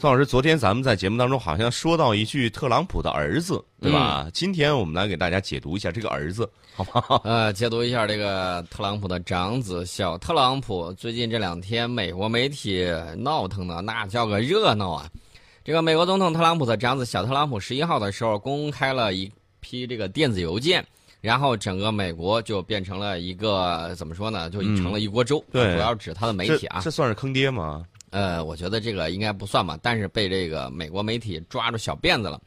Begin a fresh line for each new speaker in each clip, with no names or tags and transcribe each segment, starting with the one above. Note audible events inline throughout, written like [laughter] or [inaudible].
宋老师，昨天咱们在节目当中好像说到一句特朗普的儿子，对吧？今天我们来给大家解读一下这个儿子，好不好？[laughs]
呃，解读一下这个特朗普的长子小特朗普。最近这两天，美国媒体闹腾的那叫个热闹啊！这个美国总统特朗普的长子小特朗普十一号的时候公开了一批这个电子邮件，然后整个美国就变成了一个怎么说呢？就成了一锅粥。
对，
主要指他的媒体啊。
这算是坑爹吗？
呃，我觉得这个应该不算吧，但是被这个美国媒体抓住小辫子了。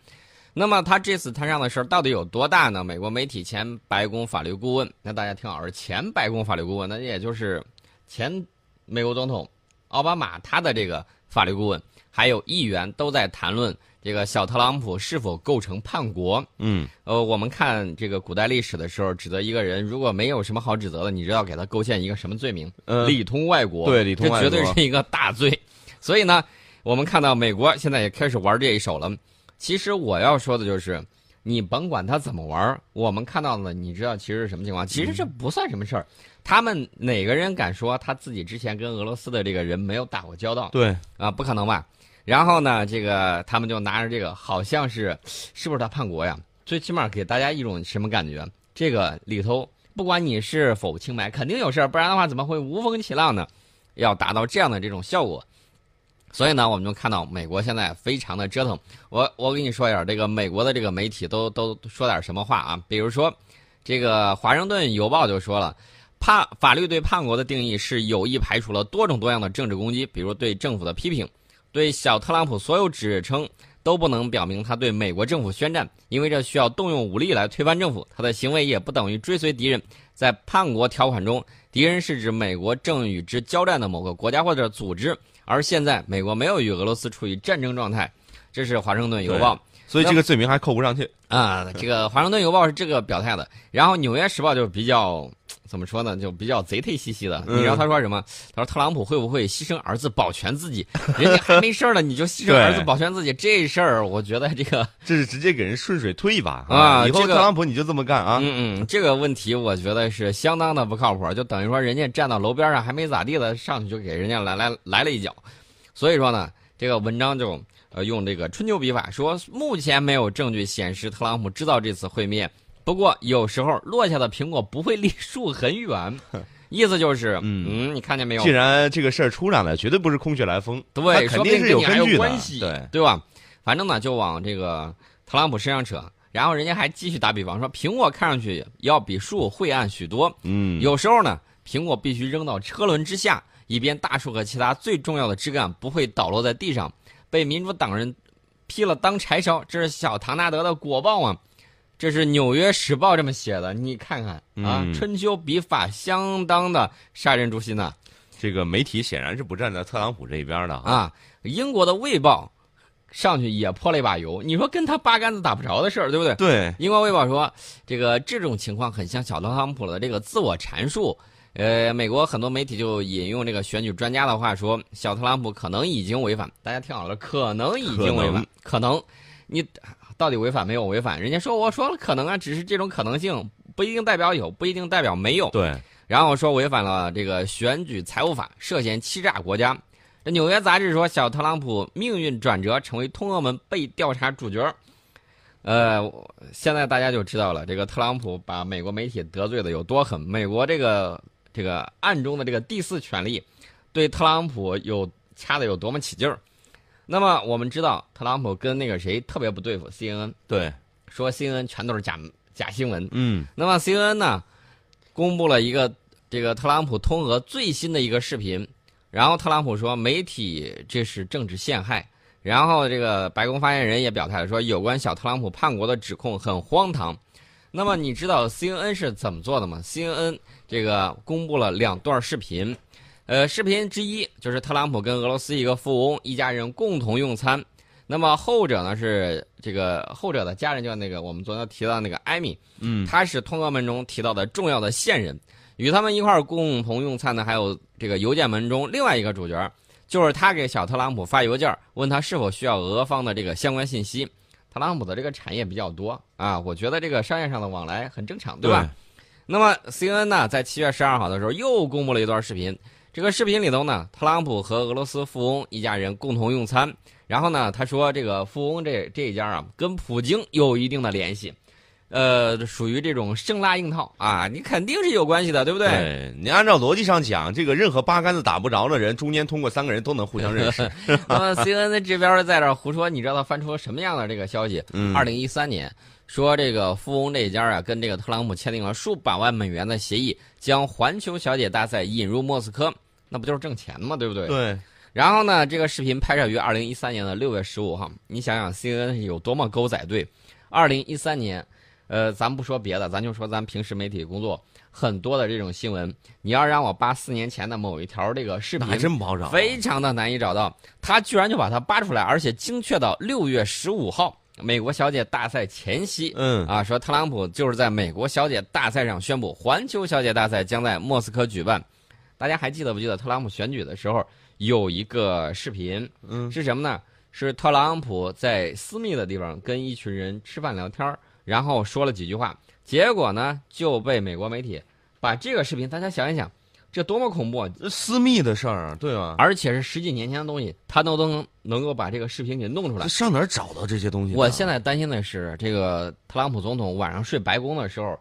那么他这次摊上的事儿到底有多大呢？美国媒体前白宫法律顾问，那大家听好，是前白宫法律顾问，那也就是前美国总统奥巴马他的这个法律顾问，还有议员都在谈论。这个小特朗普是否构成叛国？
嗯，
呃，我们看这个古代历史的时候，指责一个人如果没有什么好指责的，你知道给他构建一个什么罪名？
呃，
里通外国。
对，里通外
国，这绝对是一个大罪。所以呢，我们看到美国现在也开始玩这一手了。其实我要说的就是，你甭管他怎么玩，我们看到的，你知道其实是什么情况？其实这不算什么事儿。他们哪个人敢说他自己之前跟俄罗斯的这个人没有打过交道？
对，
啊，不可能吧？然后呢，这个他们就拿着这个，好像是，是不是他叛国呀？最起码给大家一种什么感觉？这个里头，不管你是否清白，肯定有事儿，不然的话怎么会无风起浪呢？要达到这样的这种效果，所以呢，我们就看到美国现在非常的折腾。我我跟你说一下，这个美国的这个媒体都都说点什么话啊？比如说，这个《华盛顿邮报》就说了，判法律对叛国的定义是有意排除了多种多样的政治攻击，比如对政府的批评。对小特朗普所有指称都不能表明他对美国政府宣战，因为这需要动用武力来推翻政府。他的行为也不等于追随敌人。在叛国条款中，敌人是指美国正与之交战的某个国家或者组织，而现在美国没有与俄罗斯处于战争状态。这是《华盛顿邮报》，
所以这个罪名还扣不上去
啊。这个《华盛顿邮报》是这个表态的，然后《纽约时报》就比较。怎么说呢？就比较贼忒兮兮的。你知道他说什么？他说特朗普会不会牺牲儿子保全自己？人家还没事儿呢，你就牺牲儿子保全自己，这事儿我觉得这个
这是直接给人顺水推一把啊！以后特朗普你就这么干啊？
嗯嗯，这个问题我觉得是相当的不靠谱。就等于说人家站到楼边上还没咋地的，上去就给人家来来来了一脚。所以说呢，这个文章就呃用这个春秋笔法说，目前没有证据显示特朗普知道这次会面。不过有时候落下的苹果不会离树很远，[laughs] 意思就是，嗯，你看见没有？
既然这个事儿出来了，绝对不是空穴来风，
对，
肯定是
有
根据
的，
对
对吧？反正呢，就往这个特朗普身上扯，然后人家还继续打比方说，苹果看上去要比树晦暗许多，
嗯，
有时候呢，苹果必须扔到车轮之下，以便大树和其他最重要的枝干不会倒落在地上，被民主党人劈了当柴烧，这是小唐纳德的果报啊！这是《纽约时报》这么写的，你看看啊，春秋笔法相当的杀人诛心呐。
这个媒体显然是不站在特朗普这一边的
啊。英国的《卫报》上去也泼了一把油，你说跟他八竿子打不着的事儿，对不对？
对。
英国《卫报》说，这个这种情况很像小特朗普的这个自我阐述。呃，美国很多媒体就引用这个选举专家的话说，小特朗普可能已经违反。大家听好了，可能已经违反，可能你。到底违反没有违反？人家说我说了可能啊，只是这种可能性不一定代表有，不一定代表没有。
对，
然后说违反了这个选举财务法，涉嫌欺诈国家。这纽约杂志说，小特朗普命运转折，成为通俄门被调查主角。呃，现在大家就知道了，这个特朗普把美国媒体得罪的有多狠。美国这个这个暗中的这个第四权力，对特朗普有掐的有多么起劲儿。那么我们知道，特朗普跟那个谁特别不对付，CNN
对，
说 CNN 全都是假假新闻。
嗯，
那么 CNN 呢，公布了一个这个特朗普通俄最新的一个视频，然后特朗普说媒体这是政治陷害，然后这个白宫发言人也表态了，说有关小特朗普叛国的指控很荒唐。那么你知道 CNN 是怎么做的吗？CNN 这个公布了两段视频。呃，视频之一就是特朗普跟俄罗斯一个富翁一家人共同用餐。那么后者呢是这个后者的家人，叫那个我们昨天提到那个艾米，
嗯，
他是通俄门中提到的重要的线人。与他们一块儿共同用餐的还有这个邮件门中另外一个主角，就是他给小特朗普发邮件，问他是否需要俄方的这个相关信息。特朗普的这个产业比较多啊，我觉得这个商业上的往来很正常，对吧？那么 CNN 呢，在七月十二号的时候又公布了一段视频。这个视频里头呢，特朗普和俄罗斯富翁一家人共同用餐。然后呢，他说这个富翁这这一家啊，跟普京有一定的联系，呃，属于这种生拉硬套啊，你肯定是有关系的，对不对？
对你按照逻辑上讲，这个任何八竿子打不着的人，中间通过三个人都能互相认识。[laughs]
那么 CNN 这边在这儿胡说，你知道他翻出什么样的这个消息？[laughs]
嗯
二零一三年说这个富翁这一家啊，跟这个特朗普签订了数百万美元的协议，将环球小姐大赛引入莫斯科，那不就是挣钱吗？对不对？
对，
然后呢，这个视频拍摄于二零一三年的六月十五号。你想想，CNN 有多么狗仔队？二零一三年，呃，咱不说别的，咱就说咱平时媒体工作很多的这种新闻，你要让我扒四年前的某一条这个视频
还，真不好找。
非常的难以找到。他居然就把它扒出来，而且精确到六月十五号，美国小姐大赛前夕。
嗯
啊，说特朗普就是在美国小姐大赛上宣布，环球小姐大赛将在莫斯科举办。大家还记得不记得特朗普选举的时候有一个视频？
嗯，
是什么呢？是特朗普在私密的地方跟一群人吃饭聊天儿然后说了几句话，结果呢就被美国媒体把这个视频，大家想一想，这多么恐怖啊！
私密的事儿，对吧？
而且是十几年前的东西，他都能能够把这个视频给弄出来
这。上哪儿找到这些东西？
我现在担心的是，这个特朗普总统晚上睡白宫的时候，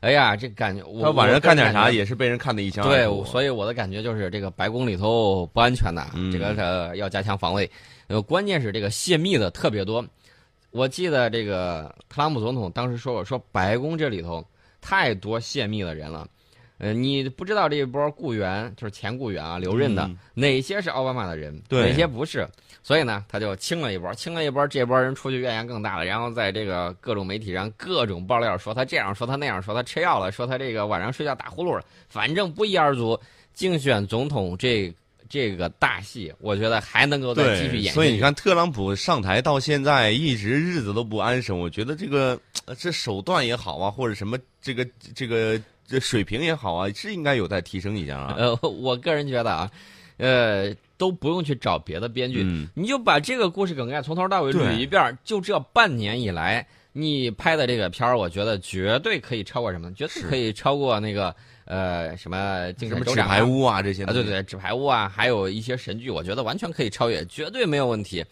哎呀，这感觉我
他晚上干点啥也是被人看得一清二楚对，
所以我的感觉就是这个白宫里头不安全的，
嗯
这个呃要加强防卫。呃，关键是这个泄密的特别多。我记得这个特朗普总统当时说过，说白宫这里头太多泄密的人了。呃，你不知道这一波雇员就是前雇员啊，留任的、
嗯
哪些是奥巴马的人，哪些不是，所以呢，他就清了一波，清了一波，这波人出去怨言更大了，然后在这个各种媒体上各种爆料，说他这样，说他那样，说他吃药了，说他这个晚上睡觉打呼噜了，反正不一而足。竞选总统这这个大戏，我觉得还能够再继续，演。
所以你，看，特朗普上台到现在一直日子都不安生。我觉得这个呃这手段也好啊，或者什么这个这个这水平也好啊，是应该有待提升一下啊。
呃，我个人觉得啊，呃，都不用去找别的编剧，
嗯，
你就把这个故事梗概从头到尾捋一遍，就这半年以来，你拍的这个片儿，我觉得绝对可以超过什么？绝对可以超过那个呃什么竞
什么纸牌屋啊这些
啊，对对，纸牌屋啊，还有一些神剧，我觉得完全可以超越，绝对没有问题。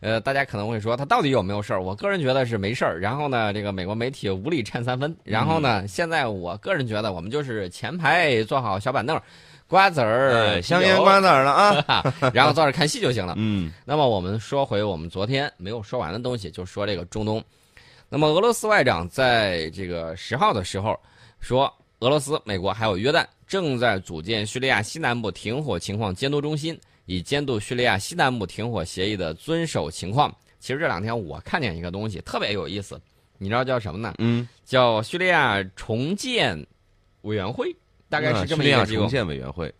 呃，大家可能会说他到底有没有事儿？我个人觉得是没事儿。然后呢，这个美国媒体无力掺三分。然后呢，
嗯
现在我个人觉得我们就是前排坐好小板凳，瓜子儿、
呃，香烟瓜子儿了啊。[laughs]
然后坐着看戏就行了。
嗯
那么我们说回我们昨天没有说完的东西，就说这个中东。那么俄罗斯外长在这个十号的时候说，俄罗斯、美国还有约旦正在组建叙利亚西南部停火情况监督中心，以监督叙利亚西南部停火协议的遵守情况。其实这两天我看见一个东西特别有意思，你知道叫什么呢？
嗯，
叫叙利亚重建委员会，大概是这么一个机构
叙利亚重。建委员会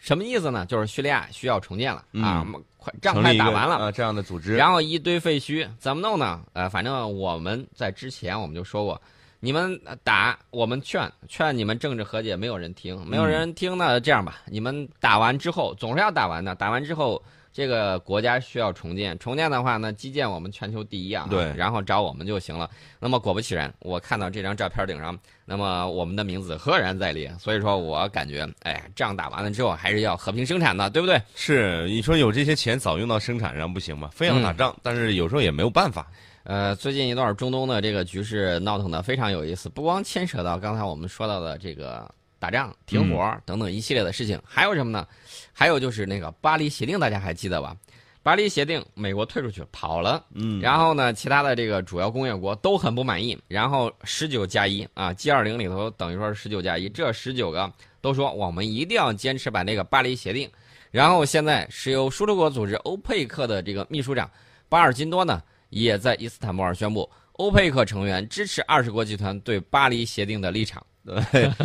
什么意思呢？就是叙利亚需要重建了、
嗯
啊，快仗快打完了。
啊，这样的组织。
然后一堆废墟，怎么弄呢？呃，反正我们在之前我们就说过，你们打，我们劝劝你们政治和解，没有人听，没有人听呢。这样吧，你们打完之后，总是要打完的。打完之后，这个国家需要重建，重建的话呢，基建我们全球第一啊，
对
然后找我们就行了。那么果不其然，我看到这张照片顶上，那么我们的名字赫然在列。所以说我感觉，哎，仗打完了之后，还是要和平生产的，对不对？
是你说有这些钱早用到生产上不行吗？非要打
嗯
仗，但是有时候也没有办法。
呃，最近一段中东的这个局势闹腾的非常有意思，不光牵扯到刚才我们说到的这个打仗、停火等等一系列的事情，还有什么呢？还有就是那个巴黎协定，大家还记得吧？巴黎协定，美国退出去跑了，
嗯，
然后呢，其他的这个主要工业国都很不满意，然后十九加一啊，G 二零里头等于说是十九加一，这十九个都说我们一定要坚持把那个巴黎协定，然后现在石油输出国组织欧佩克的这个秘书长巴尔金多呢，也在伊斯坦布尔宣布，欧佩克成员支持二十国集团对巴黎协定的立场。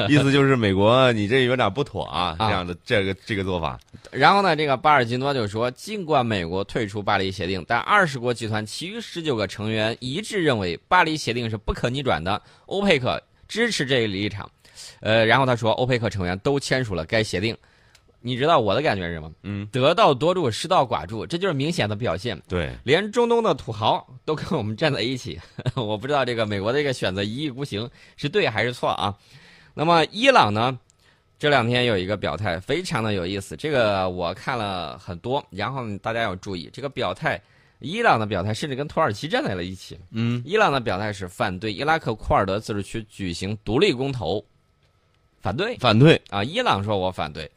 意思就是美国你这有点不妥啊，
啊
这样的这个这个做法。
然后呢，这个巴尔金多就说，尽管美国退出巴黎协定，但二十国集团其余十九个成员一致认为巴黎协定是不可逆转的，欧佩克支持这一立场。呃，然后他说，欧佩克成员都签署了该协定。你知道我的感觉是什么？
嗯，
得道多助，失道寡助，这就是明显的表现。
对，
连中东的土豪都跟我们站在一起，[laughs] 我不知道这个美国的这个选择一意孤行是对还是错啊？那么伊朗呢，这两天有一个表态，非常的有意思。这个我看了很多，然后大家要注意，这个表态，伊朗的表态甚至跟土耳其站在了一起。
嗯，
伊朗的表态是反对伊拉克库尔德自治区举行独立公投，反对
反对
啊！伊朗说我反对，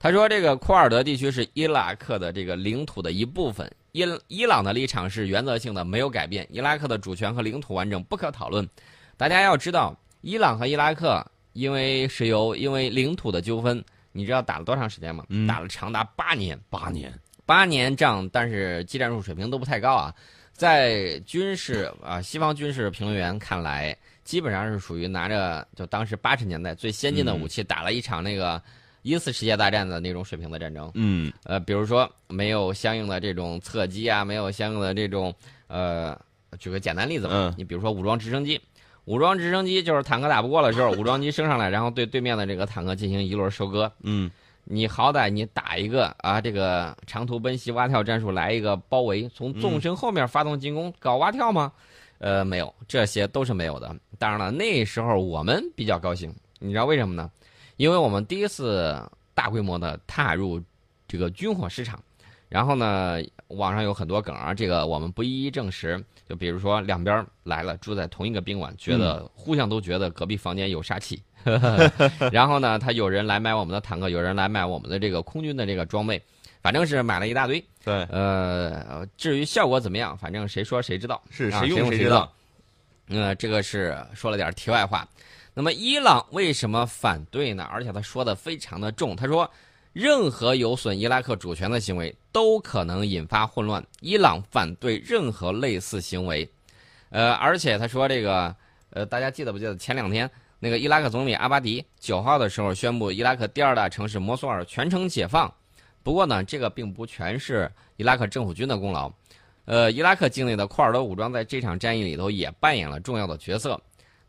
他说这个库尔德地区是伊拉克的这个领土的一部分，伊伊朗的立场是原则性的，没有改变，伊拉克的主权和领土完整不可讨论。大家要知道，伊朗和伊拉克。因为石油，因为领土的纠纷，你知道打了多长时间吗？
嗯，
打了长达八年，
八年，
八年仗，但是技战术水平都不太高啊。在军事啊，西方军事评论员看来，基本上是属于拿着就当时八十年代最先进的武器打了一场那个一次世界大战的那种水平的战争。
嗯，
呃，比如说没有相应的这种侧击啊，没有相应的这种呃，举个简单例子吧，你比如说武装直升机。武装直升机就是坦克打不过的时候，武装机升上来，然后对对面的这个坦克进行一轮收割。
嗯，
你好歹你打一个啊，这个长途奔袭蛙跳战术来一个包围，从纵深后面发动进攻，搞蛙跳吗？呃，没有，这些都是没有的。当然了，那时候我们比较高兴，你知道为什么呢？因为我们第一次大规模的踏入这个军火市场。然后呢，网上有很多梗啊，这个我们不一一证实。就比如说两边来了，住在同一个宾馆，觉得互相都觉得隔壁房间有杀气。[laughs] 然后呢，他有人来买我们的坦克，有人来买我们的这个空军的这个装备，反正是买了一大堆。
对，
呃，至于效果怎么样，反正谁说谁知道，
是
谁
用
谁
知道。
呃，这个是说了点题外话。那么伊朗为什么反对呢？而且他说的非常的重，他说。任何有损伊拉克主权的行为都可能引发混乱。伊朗反对任何类似行为，呃，而且他说这个，呃，大家记得不记得前两天那个伊拉克总理阿巴迪九号的时候宣布伊拉克第二大城市摩苏尔全城解放。不过呢，这个并不全是伊拉克政府军的功劳，呃，伊拉克境内的库尔德武装在这场战役里头也扮演了重要的角色。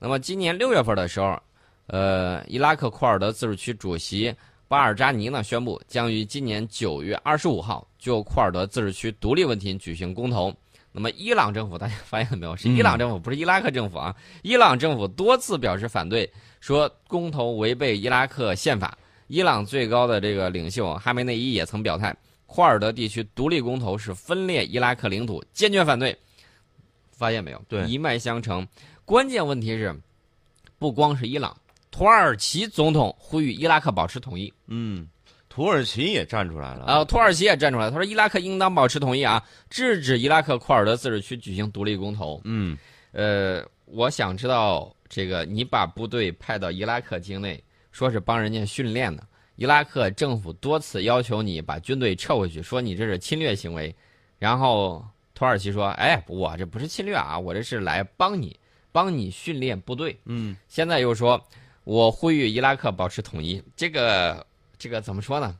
那么今年六月份的时候，呃，伊拉克库尔德自治区主席。巴尔扎尼呢宣布将于今年九月二十五号就库尔德自治区独立问题举行公投。那么，伊朗政府大家发现了没有？是伊朗政府，不是伊拉克政府啊！伊朗政府多次表示反对，说公投违背伊拉克宪法。伊朗最高的这个领袖哈梅内伊也曾表态，库尔德地区独立公投是分裂伊拉克领土，坚决反对。发现没有？
对，
一脉相承。关键问题是，不光是伊朗。土耳其总统呼吁伊拉克保持统一。
嗯，土耳其也站出来了
啊！土耳其也站出来，他说伊拉克应当保持统一啊，制止伊拉克库尔德自治区举行独立公投。
嗯，
呃，我想知道这个，你把部队派到伊拉克境内，说是帮人家训练的，伊拉克政府多次要求你把军队撤回去，说你这是侵略行为。然后土耳其说：“哎，我这不是侵略啊，我这是来帮你，帮你训练部队。”
嗯，
现在又说。我呼吁伊拉克保持统一，这个这个怎么说呢？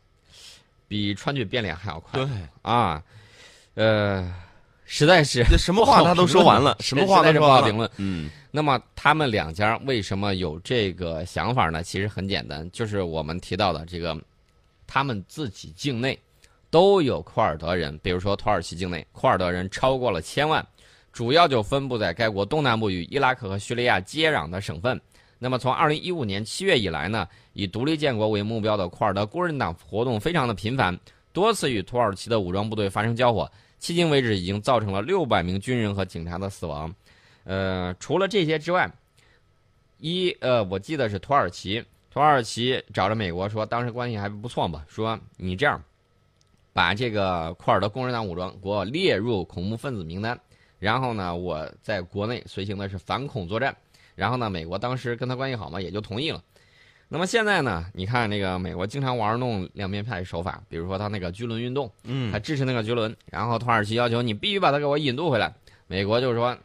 比川剧变脸还要快。
对
啊，呃，实在是
什么话他都说完了，什么话
都不好评论。
嗯，
那么他们两家为什么有这个想法呢？其实很简单，就是我们提到的这个，他们自己境内都有库尔德人，比如说土耳其境内库尔德人超过了千万，主要就分布在该国东南部与伊拉克和叙利亚接壤的省份。那么从二零一五年七月以来呢，以独立建国为目标的库尔德工人党活动非常的频繁，多次与土耳其的武装部队发生交火，迄今为止已经造成了六百名军人和警察的死亡。呃，除了这些之外，一呃，我记得是土耳其，土耳其找着美国说，当时关系还不错嘛，说你这样，把这个库尔德工人党武装给我列入恐怖分子名单，然后呢，我在国内随行的是反恐作战。然后呢，美国当时跟他关系好嘛，也就同意了。那么现在呢，你看那个美国经常玩弄两面派手法，比如说他那个巨轮运动，
嗯，
他支持那个巨轮，然后土耳其要求你必须把他给我引渡回来，美国就是说，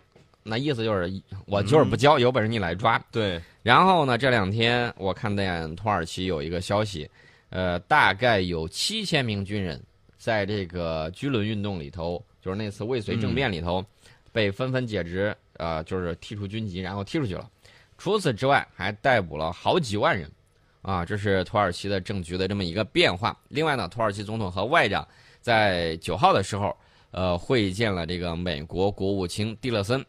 那意思就是我就是不交，有本事你来抓。
对。
然后呢，这两天我看见土耳其有一个消息，呃，大概有七千名军人在这个巨轮运动里头，就是那次未遂政变里头，被纷纷解职。呃，就是踢出军籍，然后踢出去了。除此之外，还逮捕了好几万人，啊，这是土耳其的政局的这么一个变化。另外呢，土耳其总统和外长在九号的时候，呃，会见了这个美国国务卿蒂勒森，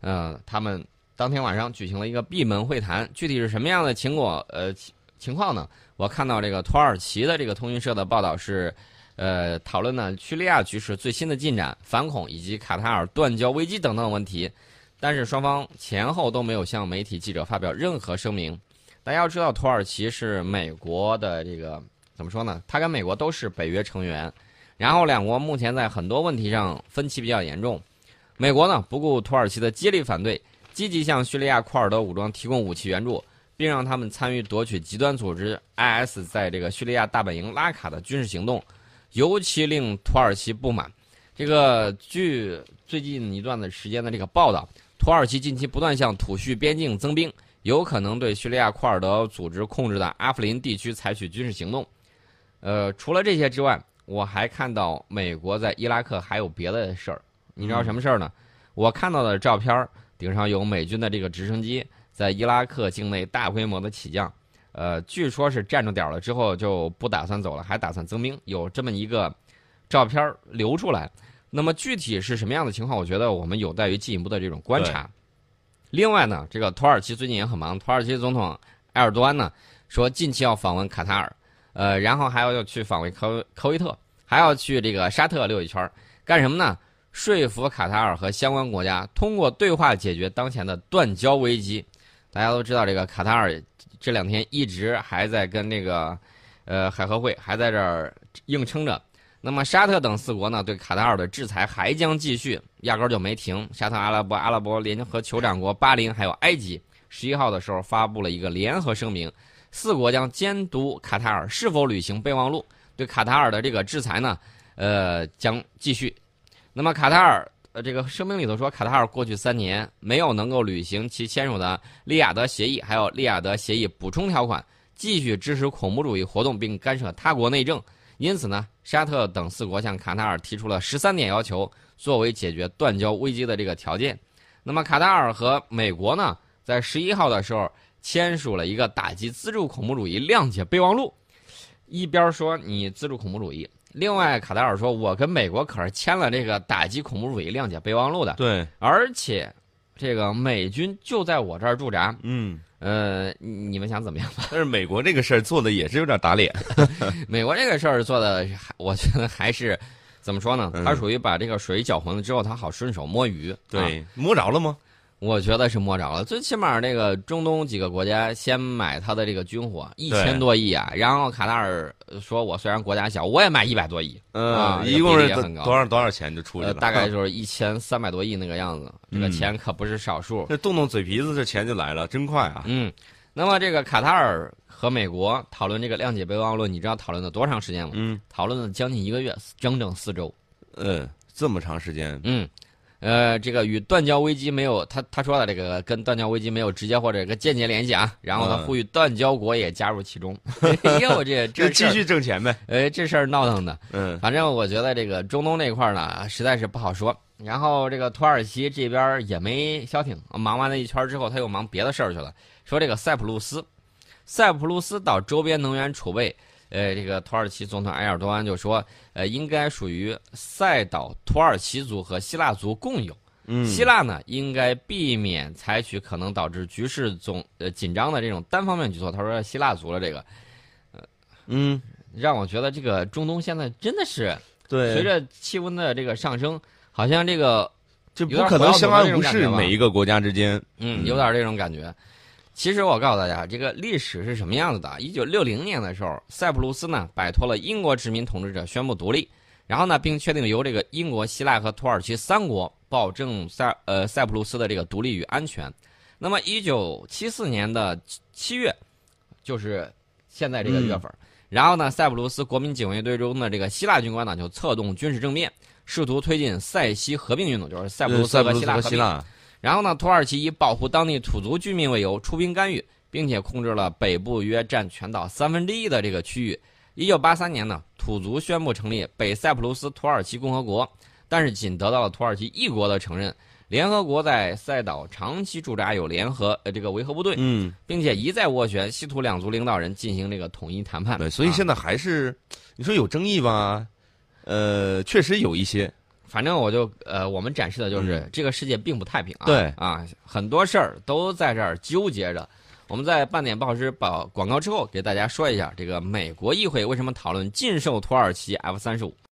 呃，他们当天晚上举行了一个闭门会谈。具体是什么样的情况？呃，情况呢？我看到这个土耳其的这个通讯社的报道是，呃，讨论呢叙利亚局势最新的进展、反恐以及卡塔尔断交危机等等问题，但是双方前后都没有向媒体记者发表任何声明。大家要知道，土耳其是美国的这个怎么说呢？它跟美国都是北约成员，然后两国目前在很多问题上分歧比较严重。美国呢不顾土耳其的接力反对，积极向叙利亚库尔德武装提供武器援助。并让他们参与夺取极端组织 IS 在这个叙利亚大本营拉卡的军事行动，尤其令土耳其不满。这个据最近一段的时间的这个报道，土耳其近期不断向土叙边境增兵，有可能对叙利亚库尔德组织控制的阿夫林地区采取军事行动。呃，除了这些之外，我还看到美国在伊拉克还有别的事儿。你知道什么事儿呢？我看到的照片顶上有美军的这个直升机。在伊拉克境内大规模的起降，呃，据说是站住点了之后就不打算走了，还打算增兵，有这么一个照片流出来。那么具体是什么样的情况？我觉得我们有待于进一步的这种观察。另外呢，这个土耳其最近也很忙，土耳其总统埃尔多安呢说近期要访问卡塔尔，呃，然后还要要去访问科科威特，还要去这个沙特溜一圈，干什么呢？说服卡塔尔和相关国家通过对话解决当前的断交危机。大家都知道，这个卡塔尔这两天一直还在跟那个，呃，海合会还在这儿硬撑着。那么沙特等四国呢，对卡塔尔的制裁还将继续，压根儿就没停。沙特阿拉伯、阿拉伯联合酋长国巴林还有埃及，十一号的时候发布了一个联合声明，四国将监督卡塔尔是否履行备忘录，对卡塔尔的这个制裁呢，呃，将继续。那么卡塔尔。呃，这个声明里头说，卡塔尔过去三年没有能够履行其签署的利雅得协议，还有利雅得协议补充条款，继续支持恐怖主义活动并干涉他国内政。因此呢，沙特等四国向卡塔尔提出了十三点要求，作为解决断交危机的这个条件。那么，卡塔尔和美国呢，在十一号的时候签署了一个打击资助恐怖主义谅解备忘录，一边说你资助恐怖主义。另外，卡塔尔说：“我跟美国可是签了这个打击恐怖主义谅解备忘录的。
对，
而且，这个美军就在我这儿驻扎。
嗯，
呃，你们想怎么样吧？
但是美国这个事儿做的也是有点打脸。[laughs]
美国这个事儿做的，我觉得还是怎么说呢？他属于把这个水搅浑了之后，他好顺手摸鱼。
对，摸着了吗？”
我觉得是摸着了，最起码那个中东几个国家先买他的这个军火一千多亿啊，然后卡塔尔说：“我虽然国家小，我也买一百多亿。”
嗯，一共是多少多少钱就出去了？
大概就是一千三百多亿那个样子，这个钱可不是少数。
这动动嘴皮子，这钱就来了，真快啊！
嗯，那么这个卡塔尔和美国讨论这个谅解备忘录，你知道讨论了多长时间吗？
嗯，
讨论了将近一个月，整整四周。
嗯，这么长时间。
嗯。呃，这个与断交危机没有他他说的这个跟断交危机没有直接或者一个间接联系啊。然后他呼吁断交国也加入其中。[laughs] [laughs] 哟，这这
继续挣钱呗。
哎，这事儿闹腾的。
嗯，
反正我觉得这个中东那块呢，实在是不好说。然后这个土耳其这边也没消停，忙完了一圈之后，他又忙别的事儿去了。说这个塞浦路斯，塞浦路斯岛周边能源储备。呃，这个土耳其总统埃尔多安就说，呃，应该属于塞岛土耳其族和希腊族共有。
嗯，
希腊呢，应该避免采取可能导致局势总呃紧张的这种单方面举措。他说，希腊族了这个，
呃，嗯，
让我觉得这个中东现在真的是，
对，
随着气温的这个上升，好像这个
就不可能相安无事，每一个国家之间，
嗯，有点这种感觉。其实我告诉大家，这个历史是什么样子的？一九六零年的时候，塞浦路斯呢摆脱了英国殖民统治者，宣布独立，然后呢，并确定由这个英国、希腊和土耳其三国保证塞呃塞浦路斯的这个独立与安全。那么，一九七四年的七月，就是现在这个月份，然后呢，塞浦路斯国民警卫队中的这个希腊军官呢就策动军事政变，试图推进塞西合并运动，就是塞浦路斯和希腊。然后呢，土耳其以保护当地土族居民为由出兵干预，并且控制了北部约占全岛三分之一的这个区域。一九八三年呢，土族宣布成立北塞浦路斯土耳其共和国，但是仅得到了土耳其一国的承认。联合国在塞岛长期驻扎有联合呃这个维和部队，
嗯，
并且一再斡旋西土两族领导人进行这个统一谈判。
对，所以现在还是你说有争议吧？呃，确实有一些。
反正我就呃，我们展示的就是这个世界并不太平啊。
对
啊，很多事儿都在这儿纠结着。我们在半点不好时把广告之后，给大家说一下这个美国议会为什么讨论禁售土耳其 F 三十五。